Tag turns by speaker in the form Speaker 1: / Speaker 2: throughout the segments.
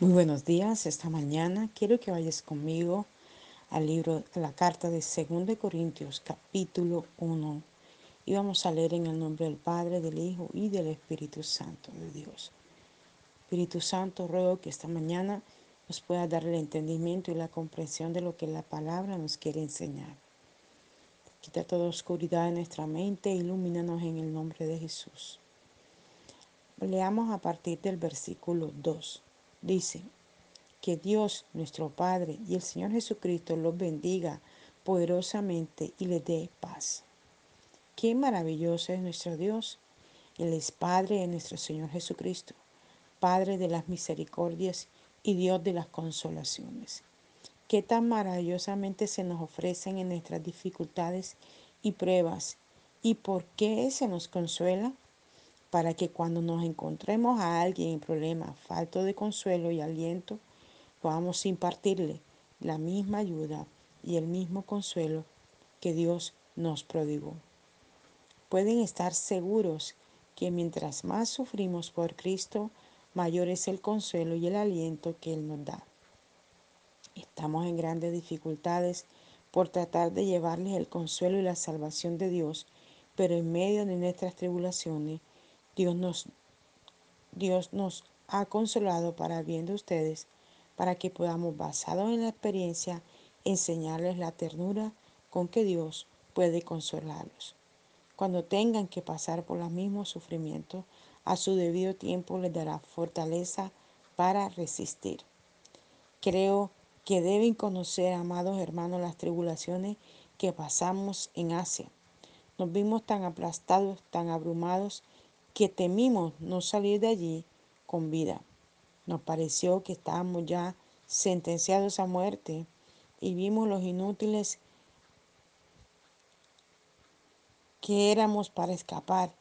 Speaker 1: Muy buenos días. Esta mañana quiero que vayas conmigo al libro, a la carta de 2 Corintios, capítulo 1. Y vamos a leer en el nombre del Padre, del Hijo y del Espíritu Santo de Dios. Espíritu Santo, ruego que esta mañana nos pueda dar el entendimiento y la comprensión de lo que la palabra nos quiere enseñar. Quita toda oscuridad en nuestra mente e ilumínanos en el nombre de Jesús. Leamos a partir del versículo 2 dice, que Dios nuestro Padre y el Señor Jesucristo los bendiga poderosamente y les dé paz. Qué maravilloso es nuestro Dios. Él es Padre de nuestro Señor Jesucristo, Padre de las misericordias y Dios de las consolaciones. Qué tan maravillosamente se nos ofrecen en nuestras dificultades y pruebas. ¿Y por qué se nos consuela? Para que cuando nos encontremos a alguien en problema, falto de consuelo y aliento, podamos impartirle la misma ayuda y el mismo consuelo que Dios nos prodigó. Pueden estar seguros que mientras más sufrimos por Cristo, mayor es el consuelo y el aliento que Él nos da. Estamos en grandes dificultades por tratar de llevarles el consuelo y la salvación de Dios, pero en medio de nuestras tribulaciones, Dios nos, Dios nos ha consolado para bien de ustedes, para que podamos, basados en la experiencia, enseñarles la ternura con que Dios puede consolarlos. Cuando tengan que pasar por los mismos sufrimientos, a su debido tiempo les dará fortaleza para resistir. Creo que deben conocer, amados hermanos, las tribulaciones que pasamos en Asia. Nos vimos tan aplastados, tan abrumados, que temimos no salir de allí con vida. Nos pareció que estábamos ya sentenciados a muerte y vimos los inútiles que éramos para escapar.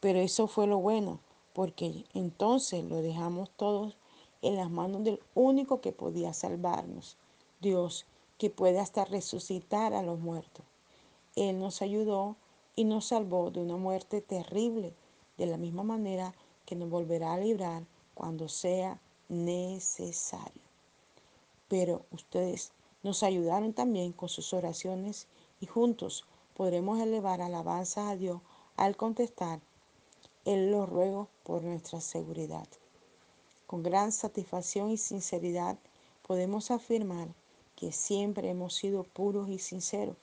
Speaker 1: Pero eso fue lo bueno, porque entonces lo dejamos todos en las manos del único que podía salvarnos, Dios, que puede hasta resucitar a los muertos. Él nos ayudó y nos salvó de una muerte terrible de la misma manera que nos volverá a librar cuando sea necesario. Pero ustedes nos ayudaron también con sus oraciones y juntos podremos elevar alabanzas a Dios al contestar Él los ruego por nuestra seguridad. Con gran satisfacción y sinceridad podemos afirmar que siempre hemos sido puros y sinceros,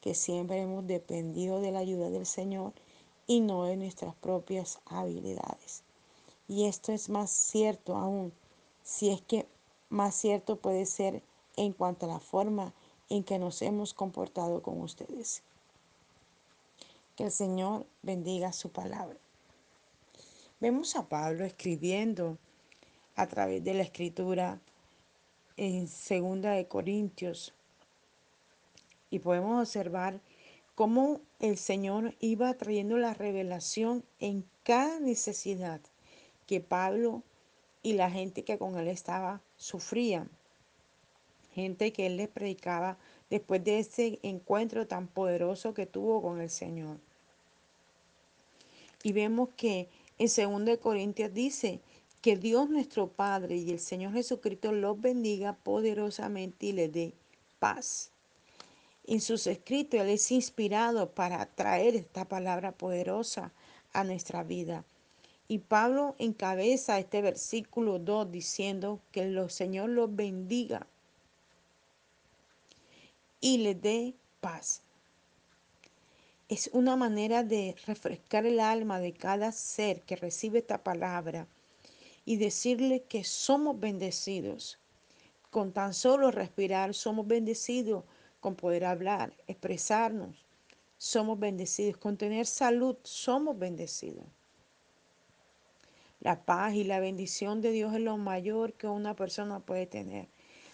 Speaker 1: que siempre hemos dependido de la ayuda del Señor y no de nuestras propias habilidades. Y esto es más cierto aún, si es que más cierto puede ser en cuanto a la forma en que nos hemos comportado con ustedes. Que el Señor bendiga su palabra. Vemos a Pablo escribiendo a través de la escritura en segunda de Corintios y podemos observar cómo el Señor iba trayendo la revelación en cada necesidad que Pablo y la gente que con él estaba sufrían. Gente que él les predicaba después de ese encuentro tan poderoso que tuvo con el Señor. Y vemos que en 2 Corintios dice que Dios nuestro Padre y el Señor Jesucristo los bendiga poderosamente y les dé paz en sus escritos, Él es inspirado para traer esta palabra poderosa a nuestra vida. Y Pablo encabeza este versículo 2 diciendo que el Señor los bendiga y les dé paz. Es una manera de refrescar el alma de cada ser que recibe esta palabra y decirle que somos bendecidos. Con tan solo respirar somos bendecidos con poder hablar, expresarnos, somos bendecidos. Con tener salud, somos bendecidos. La paz y la bendición de Dios es lo mayor que una persona puede tener.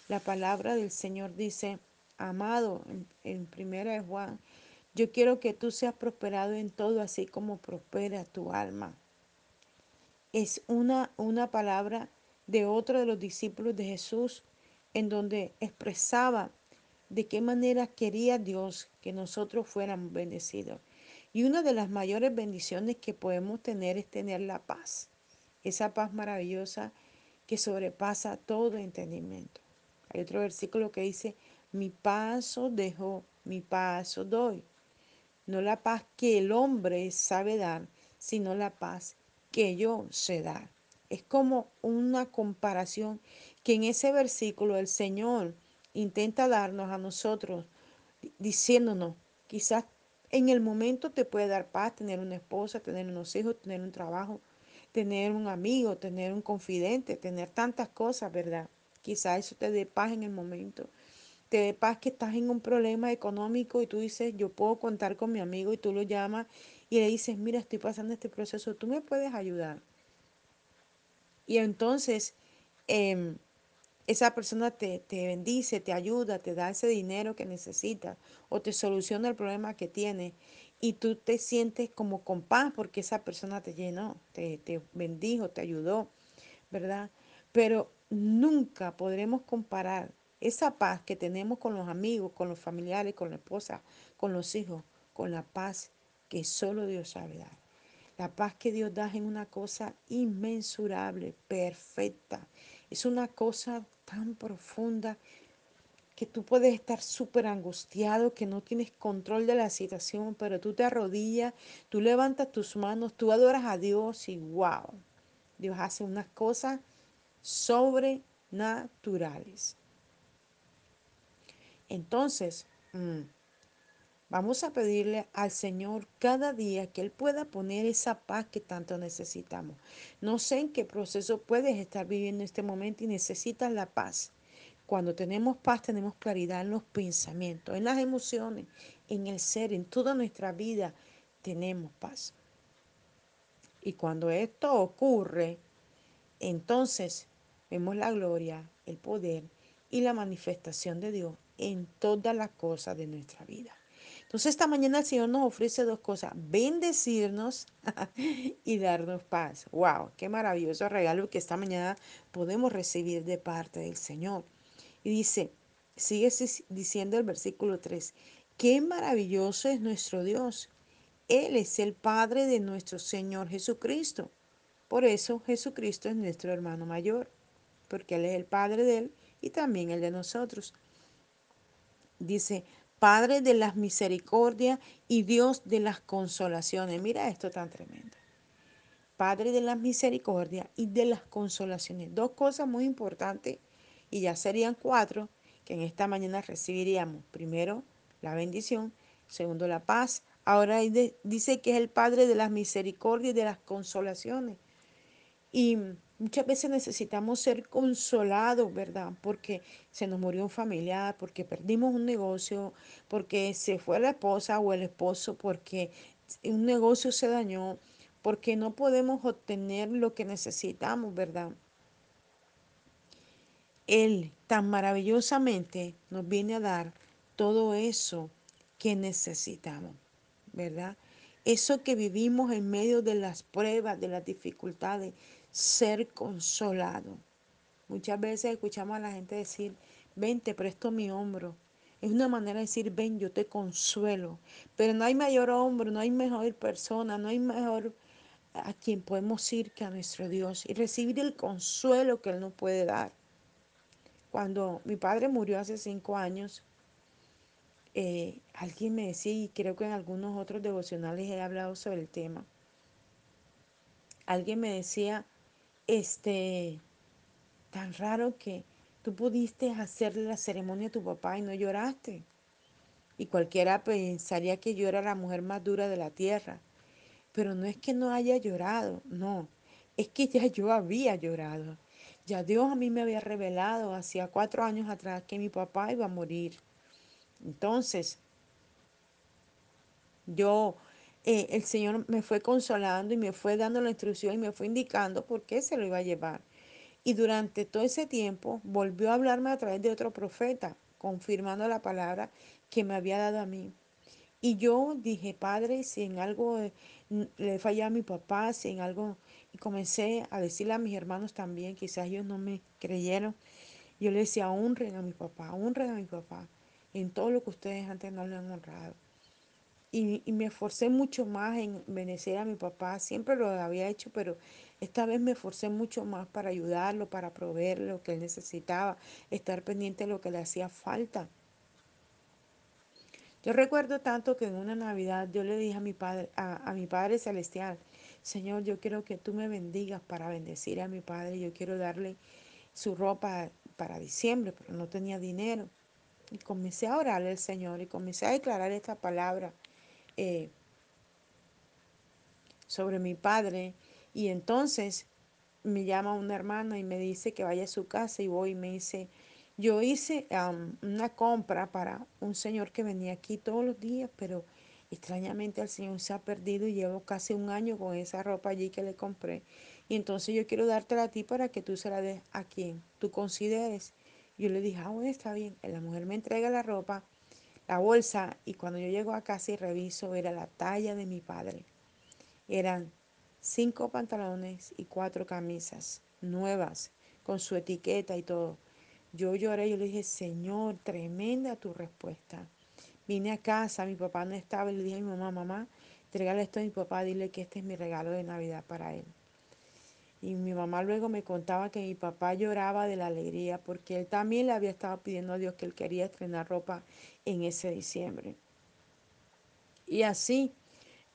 Speaker 1: La palabra del Señor dice, amado, en, primera de Juan, yo quiero que tú seas prosperado en todo, así como prospera tu alma. Es una, una palabra de otro de los discípulos de Jesús, en donde expresaba de qué manera quería Dios que nosotros fuéramos bendecidos. Y una de las mayores bendiciones que podemos tener es tener la paz, esa paz maravillosa que sobrepasa todo entendimiento. Hay otro versículo que dice, mi paso dejo, mi paso doy. No la paz que el hombre sabe dar, sino la paz que yo sé dar. Es como una comparación que en ese versículo el Señor intenta darnos a nosotros, diciéndonos, quizás en el momento te puede dar paz tener una esposa, tener unos hijos, tener un trabajo, tener un amigo, tener un confidente, tener tantas cosas, ¿verdad? Quizás eso te dé paz en el momento. Te dé paz que estás en un problema económico y tú dices, yo puedo contar con mi amigo y tú lo llamas y le dices, mira, estoy pasando este proceso, tú me puedes ayudar. Y entonces eh, esa persona te, te, bendice, te ayuda, te da ese dinero que necesitas o te soluciona el problema que tienes y tú te sientes como con paz porque esa persona te llenó, te, te bendijo, te ayudó, ¿verdad? Pero nunca podremos comparar esa paz que tenemos con los amigos, con los familiares, con la esposa, con los hijos, con la paz que solo Dios sabe dar. La paz que Dios da es una cosa inmensurable, perfecta. Es una cosa tan profunda que tú puedes estar súper angustiado, que no tienes control de la situación, pero tú te arrodillas, tú levantas tus manos, tú adoras a Dios y wow, Dios hace unas cosas sobrenaturales. Entonces, mmm, Vamos a pedirle al Señor cada día que Él pueda poner esa paz que tanto necesitamos. No sé en qué proceso puedes estar viviendo en este momento y necesitas la paz. Cuando tenemos paz tenemos claridad en los pensamientos, en las emociones, en el ser, en toda nuestra vida tenemos paz. Y cuando esto ocurre, entonces vemos la gloria, el poder y la manifestación de Dios en todas las cosas de nuestra vida. Entonces esta mañana el Señor nos ofrece dos cosas, bendecirnos y darnos paz. ¡Wow! Qué maravilloso regalo que esta mañana podemos recibir de parte del Señor. Y dice, sigue diciendo el versículo 3, qué maravilloso es nuestro Dios. Él es el Padre de nuestro Señor Jesucristo. Por eso Jesucristo es nuestro hermano mayor, porque Él es el Padre de Él y también el de nosotros. Dice, Padre de las misericordias y Dios de las consolaciones. Mira esto tan tremendo. Padre de las misericordias y de las consolaciones. Dos cosas muy importantes y ya serían cuatro que en esta mañana recibiríamos. Primero, la bendición. Segundo, la paz. Ahora dice que es el Padre de las misericordias y de las consolaciones. Y muchas veces necesitamos ser consolados, ¿verdad? Porque se nos murió un familiar, porque perdimos un negocio, porque se fue la esposa o el esposo, porque un negocio se dañó, porque no podemos obtener lo que necesitamos, ¿verdad? Él tan maravillosamente nos viene a dar todo eso que necesitamos, ¿verdad? Eso que vivimos en medio de las pruebas, de las dificultades, ser consolado. Muchas veces escuchamos a la gente decir, ven, te presto mi hombro. Es una manera de decir, ven, yo te consuelo. Pero no hay mayor hombro, no hay mejor persona, no hay mejor a quien podemos ir que a nuestro Dios y recibir el consuelo que Él nos puede dar. Cuando mi padre murió hace cinco años, eh, alguien me decía, y creo que en algunos otros devocionales he hablado sobre el tema, alguien me decía, este, tan raro que tú pudiste hacerle la ceremonia a tu papá y no lloraste. Y cualquiera pensaría que yo era la mujer más dura de la tierra. Pero no es que no haya llorado, no, es que ya yo había llorado. Ya Dios a mí me había revelado hacía cuatro años atrás que mi papá iba a morir. Entonces, yo, eh, el Señor me fue consolando y me fue dando la instrucción y me fue indicando por qué se lo iba a llevar. Y durante todo ese tiempo volvió a hablarme a través de otro profeta, confirmando la palabra que me había dado a mí. Y yo dije, Padre, si en algo eh, le fallé a mi papá, si en algo... Y comencé a decirle a mis hermanos también, quizás ellos no me creyeron. Yo le decía, honren a mi papá, honren a mi papá en todo lo que ustedes antes no le han honrado. Y, me esforcé mucho más en benecer a mi papá, siempre lo había hecho, pero Esta vez me esforcé mucho más para ayudarlo, para proveerle lo que él necesitaba, estar pendiente de lo que le hacía falta. Yo recuerdo tanto que en una Navidad yo le dije a mi padre, a, a, mi Padre Celestial, Señor, yo quiero que tú me bendigas para bendecir a mi padre. Yo quiero darle su ropa para diciembre, pero no tenía dinero. Y comencé a orarle al Señor y comencé a declarar esta palabra eh, sobre mi padre. Y entonces me llama una hermana y me dice que vaya a su casa y voy y me dice, yo hice una compra para un señor que venía aquí todos los días, pero extrañamente el señor se ha perdido y llevo casi un año con esa ropa allí que le compré. Y entonces yo quiero dártela a ti para que tú se la des a quien tú consideres. Yo le dije, ah, bueno, está bien. La mujer me entrega la ropa, la bolsa, y cuando yo llego a casa y reviso, era la talla de mi padre. Eran cinco pantalones y cuatro camisas nuevas, con su etiqueta y todo. Yo lloré, yo le dije, Señor, tremenda tu respuesta. Vine a casa, mi papá no estaba y le dije a mi mamá, mamá, entregale esto a mi papá, dile que este es mi regalo de Navidad para él. Y mi mamá luego me contaba que mi papá lloraba de la alegría porque él también le había estado pidiendo a Dios que él quería estrenar ropa en ese diciembre. Y así,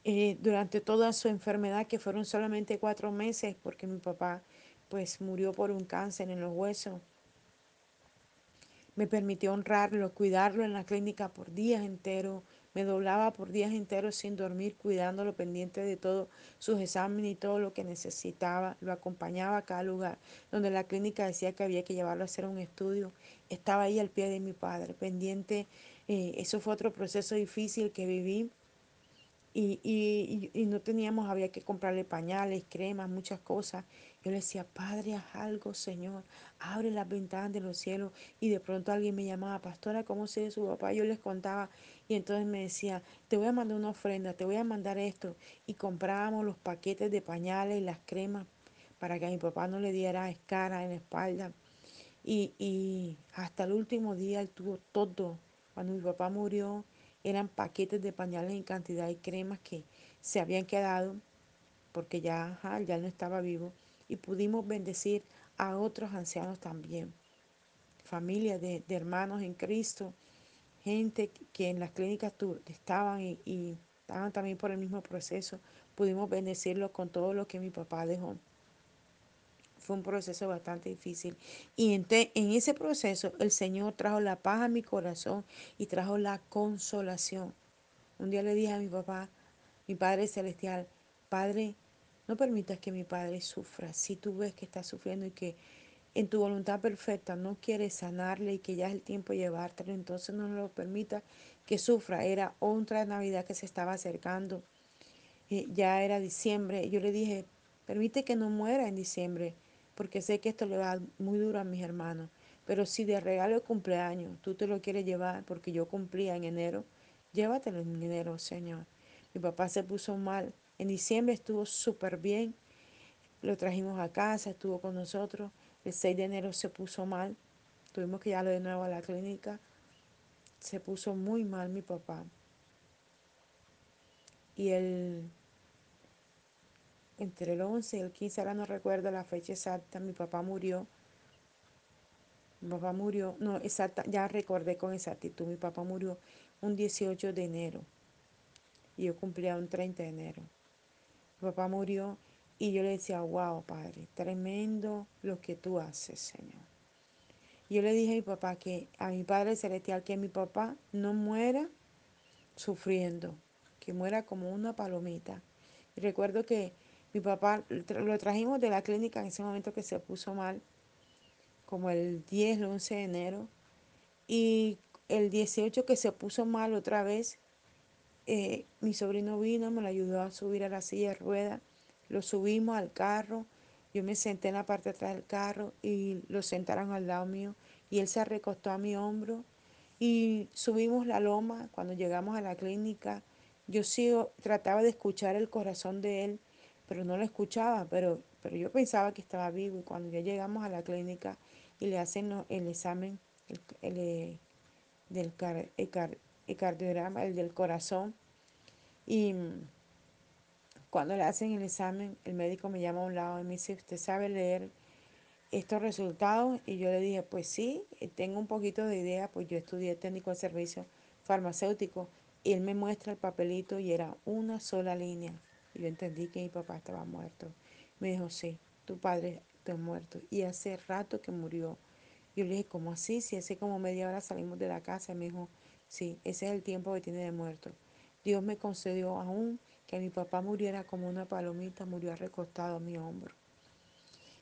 Speaker 1: eh, durante toda su enfermedad, que fueron solamente cuatro meses, porque mi papá pues murió por un cáncer en los huesos, me permitió honrarlo, cuidarlo en la clínica por días enteros. Me doblaba por días enteros sin dormir, cuidándolo, pendiente de todos sus exámenes y todo lo que necesitaba. Lo acompañaba a cada lugar donde la clínica decía que había que llevarlo a hacer un estudio. Estaba ahí al pie de mi padre, pendiente. Eh, eso fue otro proceso difícil que viví y, y, y, no teníamos, había que comprarle pañales, cremas, muchas cosas. Yo le decía, Padre, haz algo, Señor, abre las ventanas de los cielos. Y de pronto alguien me llamaba, Pastora, ¿cómo sigue su papá? Yo les contaba y entonces me decía, te voy a mandar una ofrenda, te voy a mandar esto. Y comprábamos los paquetes de pañales y las cremas para que a mi papá no le diera escara en la espalda. Y, y hasta el último día él tuvo todo. Cuando mi papá murió, eran paquetes de pañales en cantidad y cremas que se habían quedado porque ya, ya no estaba vivo y pudimos bendecir a otros ancianos también, familias de, hermanos en Cristo, gente que en las clínicas estaban y, estaban también por el mismo proceso, pudimos bendecirlos con todo lo que mi papá dejó. Fue un proceso bastante difícil. Y en, en, ese proceso el Señor trajo la paz a mi corazón y trajo la consolación. Un día le dije a mi papá, mi Padre Celestial, Padre, no permitas que mi Padre sufra. Si tú ves que está sufriendo y que en tu voluntad perfecta no quieres sanarle y que ya es el tiempo de llevártelo, entonces no lo permita que sufra. Era otra Navidad que se estaba acercando. Eh, ya era diciembre. Yo le dije, permite que no muera en diciembre porque sé que esto le va muy duro a mis hermanos. Pero si de regalo de cumpleaños tú te lo quieres llevar, porque yo cumplía en enero, llévatelo en enero, Señor. Mi papá se puso mal. En diciembre estuvo súper bien. Lo trajimos a casa, estuvo con nosotros. El 6 de enero se puso mal. Tuvimos que llevarlo de nuevo a la clínica. Se puso muy mal mi papá. Y el entre el 11 y el 15, ahora no recuerdo la fecha exacta, mi papá murió. Mi papá murió, no, exacta, ya recordé con exactitud, mi papá murió un 18 de enero y yo cumplía un 30 de enero. Papá murió y yo le decía, wow, Padre, tremendo lo que tú haces, Señor. Yo le dije a mi papá que, a mi Padre Celestial, que mi papá no muera sufriendo, que muera como una palomita. Y recuerdo que mi papá lo trajimos de la clínica en ese momento que se puso mal, como el 10, el 11 de enero. Y el 18 que se puso mal otra vez, eh, mi sobrino vino, me lo ayudó a subir a la silla de ruedas. Lo subimos al carro. Yo me senté en la parte de atrás del carro y lo sentaron al lado mío. Y él se recostó a mi hombro. Y subimos la loma. Cuando llegamos a la clínica, yo sigo, trataba de escuchar el corazón de él pero no lo escuchaba, pero, pero yo pensaba que estaba vivo y cuando ya llegamos a la clínica y le hacen el examen eh, del el, el cardiograma, el del corazón, y Cuando le hacen el examen, el médico me llama a un lado y me dice, ¿usted sabe leer estos resultados? Y yo le dije, pues sí, eh, tengo un poquito de idea, pues yo estudié técnico de servicio farmacéutico. Y él me muestra el papelito y era una sola línea. Y yo entendí que mi papá estaba muerto. Me dijo, sí, tu padre está muerto. Y hace rato que murió. Yo le dije, ¿cómo así? Si hace como media hora salimos de la casa. Y me dijo, sí, ese es el tiempo que tiene de muerto. Dios me concedió aún que mi papá muriera como una palomita, murió recostado a mi hombro.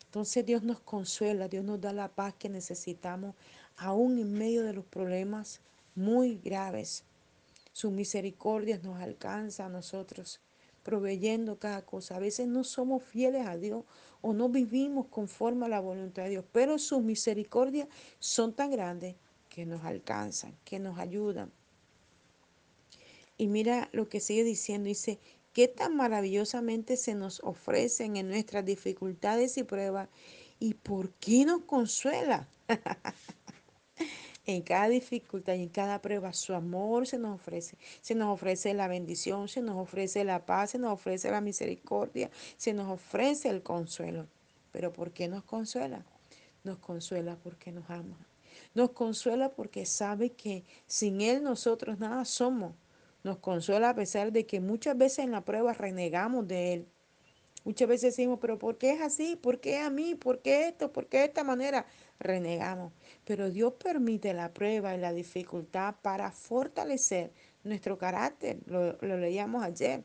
Speaker 1: Entonces Dios nos consuela, Dios nos da la paz que necesitamos, aún en medio de los problemas muy graves. Su misericordia nos alcanza a nosotros, proveyendo cada cosa. A veces no somos fieles a Dios o no vivimos conforme a la voluntad de Dios, pero sus misericordias son tan grandes que nos alcanzan, que nos ayudan. Y mira lo que sigue diciendo, dice, qué tan maravillosamente se nos ofrecen en nuestras dificultades y pruebas y por qué nos consuela. en cada dificultad y en cada prueba su amor se nos ofrece. Se nos ofrece la bendición, se nos ofrece la paz, se nos ofrece la misericordia, se nos ofrece el consuelo. Pero ¿por qué nos consuela? Nos consuela porque nos ama. Nos consuela porque sabe que sin Él nosotros nada somos. Nos consuela a pesar de que muchas veces en la prueba renegamos de Él. Muchas veces decimos, pero ¿por qué es así? ¿Por qué a mí? ¿Por qué esto? ¿Por qué de esta manera? Renegamos. Pero Dios permite la prueba y la dificultad para fortalecer nuestro carácter. Lo, lo leíamos ayer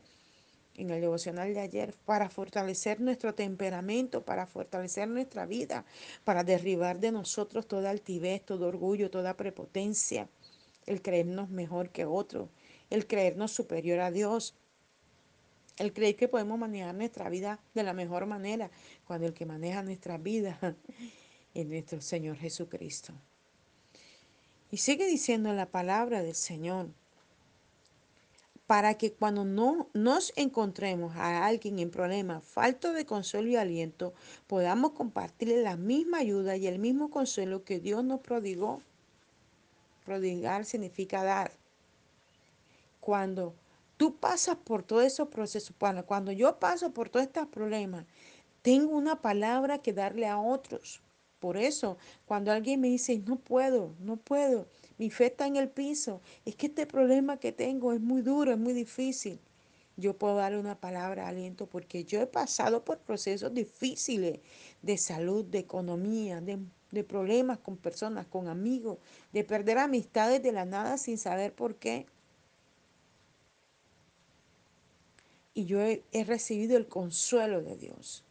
Speaker 1: en el devocional de ayer, para fortalecer nuestro temperamento, para fortalecer nuestra vida, para derribar de nosotros toda altivez, todo orgullo, toda prepotencia, el creernos mejor que otro, el creernos superior a Dios, el creer que podemos manejar nuestra vida de la mejor manera, cuando el que maneja nuestra vida es nuestro Señor Jesucristo. Y sigue diciendo la palabra del Señor, para que cuando no nos encontremos a alguien en problemas, falto de consuelo y aliento, podamos compartirle la misma ayuda y el mismo consuelo que Dios nos prodigó. Prodigar significa dar. Cuando tú pasas por todos esos procesos, cuando yo paso por todos estos problemas, tengo una palabra que darle a otros. Por eso, cuando alguien me dice, no puedo, no puedo, mi fe está en el piso, es que este problema que tengo es muy duro, es muy difícil. Yo puedo darle una palabra de aliento porque yo he pasado por procesos difíciles de salud, de economía, de, de problemas con personas, con amigos, de perder amistades de la nada sin saber por qué. Y yo he, recibido el consuelo de Dios.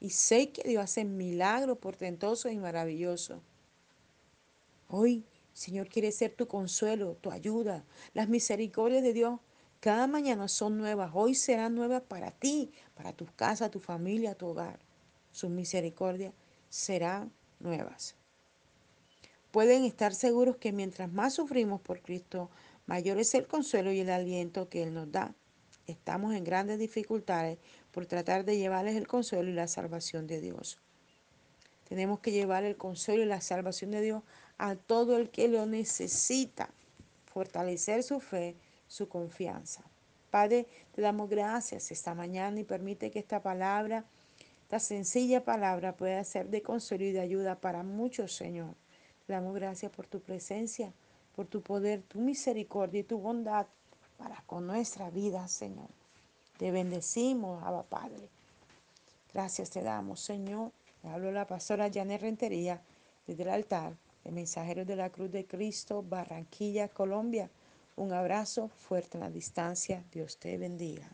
Speaker 1: Y sé que Dios hace milagros portentosos y maravillosos. Hoy, Señor, quiere ser tu consuelo, tu ayuda. Las misericordias de Dios cada mañana son nuevas. Hoy serán nuevas para ti, para tu casa, tu familia, tu hogar. Sus misericordias serán nuevas. Pueden estar seguros que mientras más sufrimos por Cristo, mayor es el consuelo y el aliento que Él nos da. Estamos en grandes dificultades por tratar de llevarles el consuelo y la salvación de Dios. Tenemos que llevar el consuelo y la salvación de Dios a todo el que lo necesita, fortalecer su fe, su confianza. Padre, te damos gracias esta mañana y permite que esta palabra, esta sencilla palabra pueda ser de consuelo y de ayuda para muchos, Señor. Te damos gracias por tu presencia, por tu poder, tu misericordia y tu bondad para con nuestra vida, Señor. Te bendecimos, Abba Padre. Gracias te damos, Señor. Le hablo la pastora Janet Rentería desde el altar de Mensajeros de la Cruz de Cristo, Barranquilla, Colombia. Un abrazo fuerte en la distancia. Dios te bendiga.